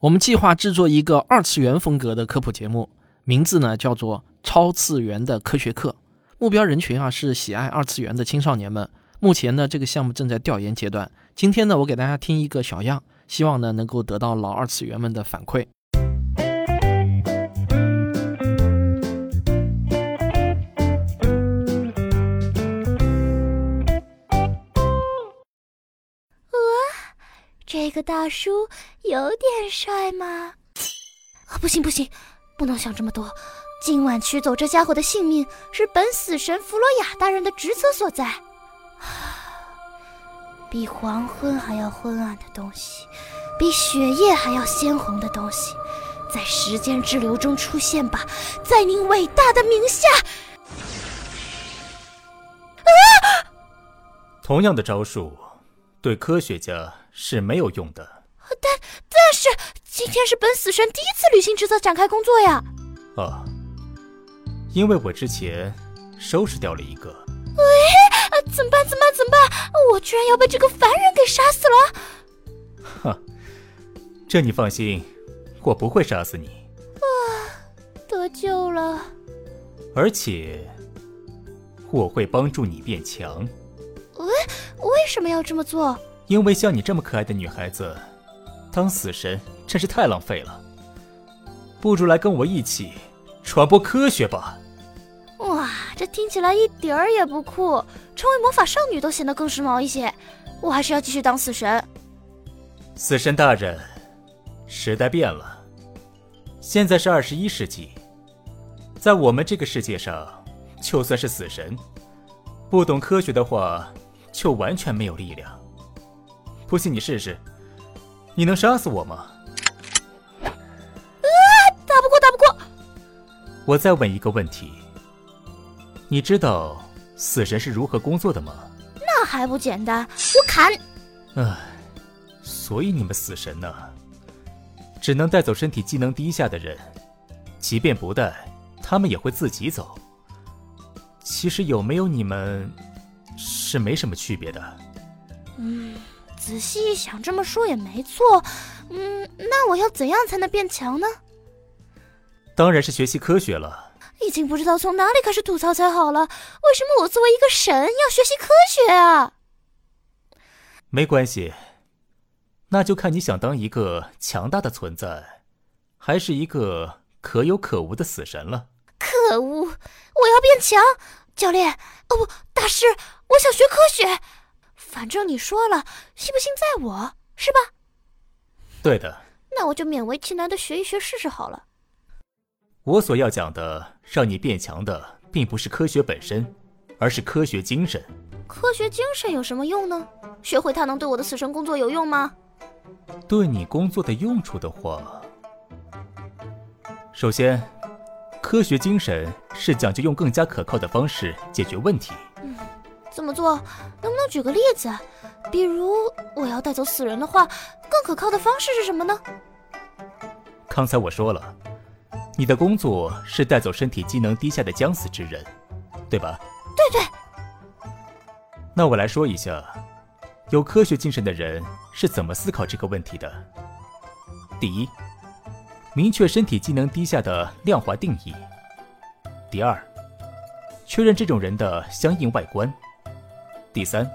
我们计划制作一个二次元风格的科普节目，名字呢叫做《超次元的科学课》。目标人群啊是喜爱二次元的青少年们。目前呢这个项目正在调研阶段。今天呢我给大家听一个小样，希望呢能够得到老二次元们的反馈。这个大叔有点帅吗？啊，不行不行，不能想这么多。今晚取走这家伙的性命是本死神弗洛亚大人的职责所在。比黄昏还要昏暗的东西，比血液还要鲜红的东西，在时间之流中出现吧，在您伟大的名下。同样的招数，对科学家。是没有用的，但但是今天是本死神第一次履行职责展开工作呀！啊，因为我之前收拾掉了一个。喂，怎么办？怎么办？怎么办？我居然要被这个凡人给杀死了！哼，这你放心，我不会杀死你。啊，得救了！而且我会帮助你变强。喂，为什么要这么做？因为像你这么可爱的女孩子，当死神真是太浪费了。不如来跟我一起传播科学吧。哇，这听起来一点儿也不酷，成为魔法少女都显得更时髦一些。我还是要继续当死神。死神大人，时代变了，现在是二十一世纪，在我们这个世界上，就算是死神，不懂科学的话，就完全没有力量。不信你试试，你能杀死我吗？啊，打不过，打不过！我再问一个问题，你知道死神是如何工作的吗？那还不简单，我砍！唉，所以你们死神呢，只能带走身体机能低下的人，即便不带，他们也会自己走。其实有没有你们，是没什么区别的。嗯。仔细一想，这么说也没错。嗯，那我要怎样才能变强呢？当然是学习科学了。已经不知道从哪里开始吐槽才好了。为什么我作为一个神要学习科学啊？没关系，那就看你想当一个强大的存在，还是一个可有可无的死神了。可恶！我要变强，教练。哦不，大师，我想学科学。反正你说了，信不信在我，是吧？对的。那我就勉为其难的学一学试试好了。我所要讲的，让你变强的，并不是科学本身，而是科学精神。科学精神有什么用呢？学会它能对我的死神工作有用吗？对你工作的用处的话，首先，科学精神是讲究用更加可靠的方式解决问题。怎么做？能不能举个例子？比如我要带走死人的话，更可靠的方式是什么呢？刚才我说了，你的工作是带走身体机能低下的将死之人，对吧？对对。那我来说一下，有科学精神的人是怎么思考这个问题的。第一，明确身体机能低下的量化定义。第二，确认这种人的相应外观。第三，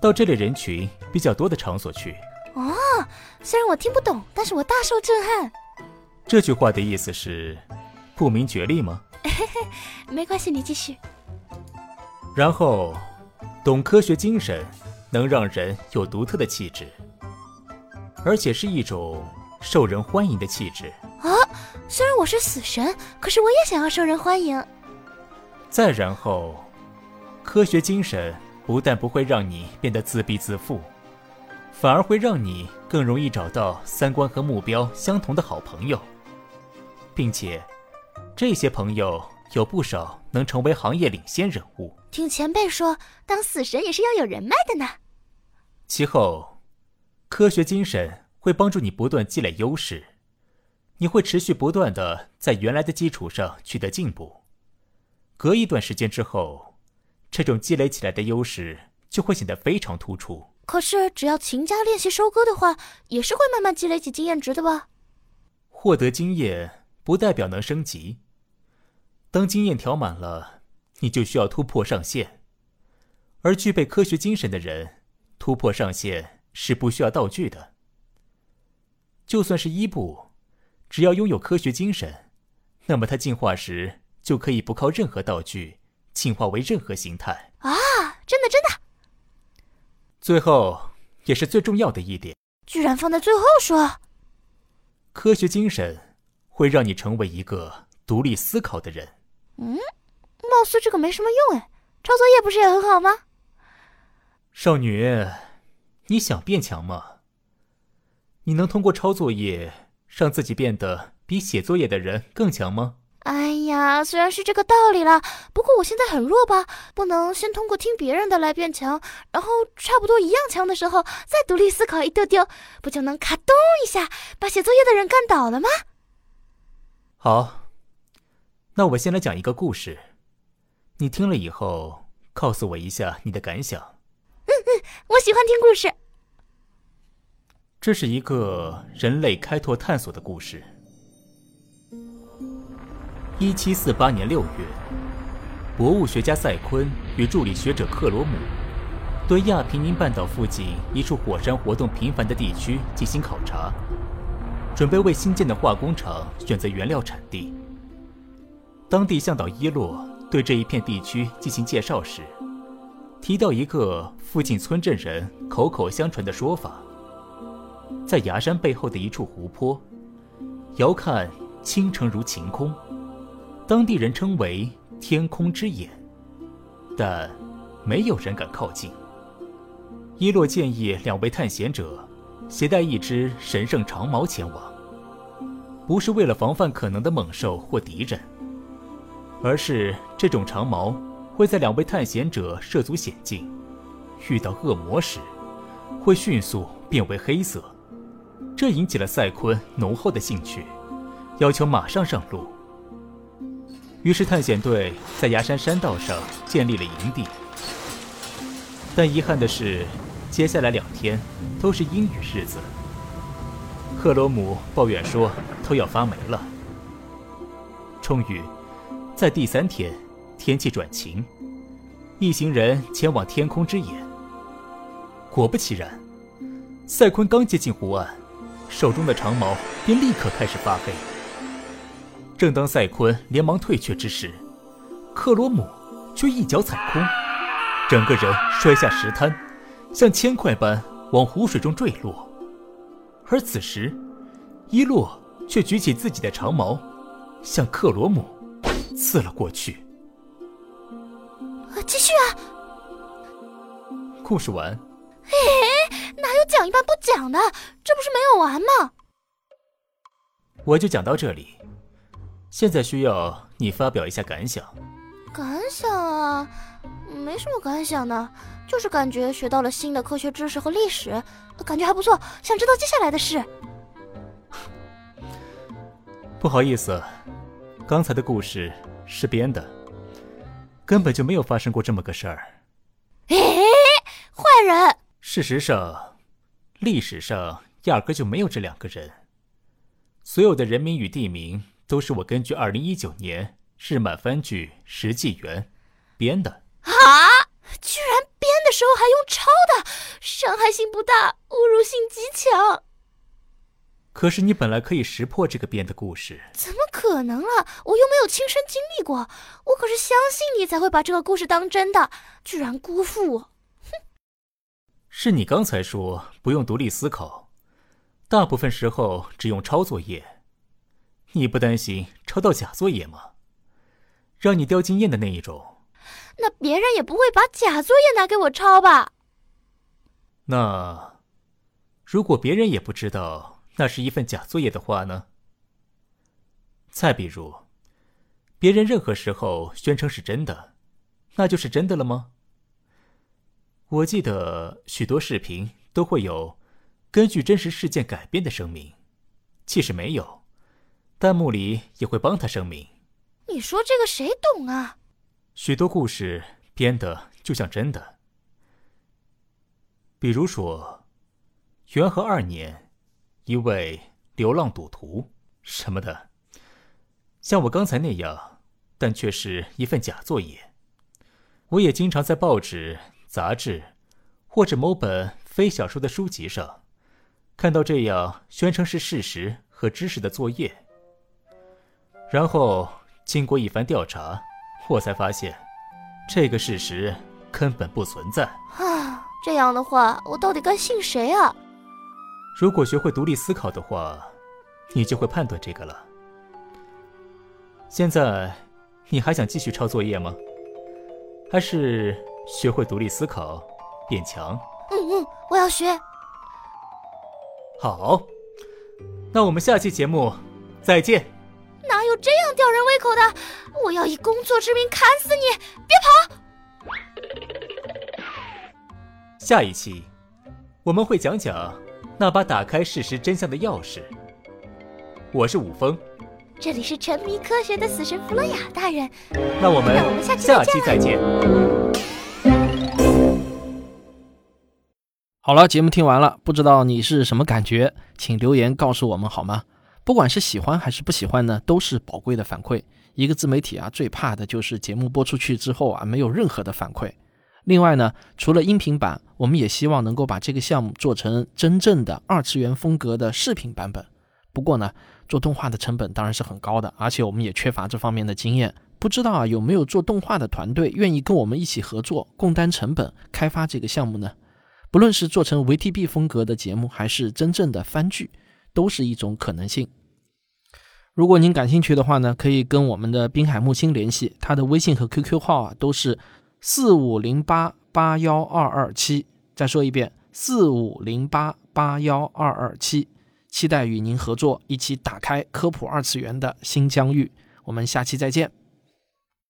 到这类人群比较多的场所去。哦，虽然我听不懂，但是我大受震撼。这句话的意思是不明觉厉吗？没关系，你继续。然后，懂科学精神，能让人有独特的气质，而且是一种受人欢迎的气质。啊，虽然我是死神，可是我也想要受人欢迎。再然后，科学精神。不但不会让你变得自闭自负，反而会让你更容易找到三观和目标相同的好朋友，并且这些朋友有不少能成为行业领先人物。听前辈说，当死神也是要有人脉的呢。其后，科学精神会帮助你不断积累优势，你会持续不断的在原来的基础上取得进步。隔一段时间之后。这种积累起来的优势就会显得非常突出。可是，只要勤加练习收割的话，也是会慢慢积累起经验值的吧？获得经验不代表能升级。当经验调满了，你就需要突破上限。而具备科学精神的人，突破上限是不需要道具的。就算是伊布，只要拥有科学精神，那么他进化时就可以不靠任何道具进化为任何形态。啊，真的真的！最后，也是最重要的一点，居然放在最后说。科学精神会让你成为一个独立思考的人。嗯，貌似这个没什么用哎，抄作业不是也很好吗？少女，你想变强吗？你能通过抄作业让自己变得比写作业的人更强吗？哎呀，虽然是这个道理啦，不过我现在很弱吧，不能先通过听别人的来变强，然后差不多一样强的时候再独立思考一丢丢，不就能咔咚一下把写作业的人干倒了吗？好，那我先来讲一个故事，你听了以后告诉我一下你的感想。嗯嗯，我喜欢听故事。这是一个人类开拓探索的故事。一七四八年六月，博物学家赛昆与助理学者克罗姆对亚平宁半岛附近一处火山活动频繁的地区进行考察，准备为新建的化工厂选择原料产地。当地向导伊洛对这一片地区进行介绍时，提到一个附近村镇人口口相传的说法。在崖山背后的一处湖泊，遥看青城如晴空，当地人称为“天空之眼”，但没有人敢靠近。伊洛建议两位探险者携带一只神圣长矛前往，不是为了防范可能的猛兽或敌人，而是这种长矛会在两位探险者涉足险境、遇到恶魔时，会迅速变为黑色。这引起了赛昆浓厚的兴趣，要求马上上路。于是探险队在崖山山道上建立了营地。但遗憾的是，接下来两天都是阴雨日子。克罗姆抱怨说都要发霉了。终于，在第三天，天气转晴，一行人前往天空之眼。果不其然，赛昆刚接近湖岸。手中的长矛便立刻开始发黑。正当赛昆连忙退却之时，克罗姆却一脚踩空，整个人摔下石滩，像铅块般往湖水中坠落。而此时，伊洛却举起自己的长矛，向克罗姆刺了过去。继续啊！故事完。哎，哪有讲一半不讲的？这不是没有完吗？我就讲到这里，现在需要你发表一下感想。感想啊，没什么感想呢，就是感觉学到了新的科学知识和历史，感觉还不错，想知道接下来的事。不好意思，刚才的故事是编的，根本就没有发生过这么个事儿。哎，坏人！事实上，历史上压根就没有这两个人。所有的人名与地名都是我根据二零一九年日漫番剧《石纪元》编的。啊！居然编的时候还用抄的，伤害性不大，侮辱性极强。可是你本来可以识破这个编的故事。怎么可能啊！我又没有亲身经历过，我可是相信你才会把这个故事当真的，居然辜负我！哼 是你刚才说不用独立思考，大部分时候只用抄作业，你不担心抄到假作业吗？让你掉经验的那一种。那别人也不会把假作业拿给我抄吧？那，如果别人也不知道那是一份假作业的话呢？再比如，别人任何时候宣称是真的，那就是真的了吗？我记得许多视频都会有根据真实事件改编的声明，即使没有，弹幕里也会帮他声明。你说这个谁懂啊？许多故事编的就像真的。比如说，元和二年，一位流浪赌徒什么的，像我刚才那样，但却是一份假作业。我也经常在报纸、杂志，或者某本非小说的书籍上，看到这样宣称是事实和知识的作业。然后经过一番调查，我才发现，这个事实根本不存在。啊，这样的话，我到底该信谁啊？如果学会独立思考的话，你就会判断这个了。现在，你还想继续抄作业吗？还是学会独立思考，变强？嗯嗯，我要学。好，那我们下期节目再见。哪有这样吊人胃口的？我要以工作之名砍死你！别跑！下一期我们会讲讲那把打开事实真相的钥匙。我是武峰，这里是沉迷科学的死神弗洛亚大人。那我们那我们下期再见。好了，节目听完了，不知道你是什么感觉，请留言告诉我们好吗？不管是喜欢还是不喜欢呢，都是宝贵的反馈。一个自媒体啊，最怕的就是节目播出去之后啊，没有任何的反馈。另外呢，除了音频版，我们也希望能够把这个项目做成真正的二次元风格的视频版本。不过呢，做动画的成本当然是很高的，而且我们也缺乏这方面的经验。不知道啊，有没有做动画的团队愿意跟我们一起合作，共担成本，开发这个项目呢？不论是做成 VTB 风格的节目，还是真正的番剧，都是一种可能性。如果您感兴趣的话呢，可以跟我们的滨海木星联系，他的微信和 QQ 号啊都是四五零八八幺二二七。再说一遍，四五零八八幺二二七。期待与您合作，一起打开科普二次元的新疆域。我们下期再见。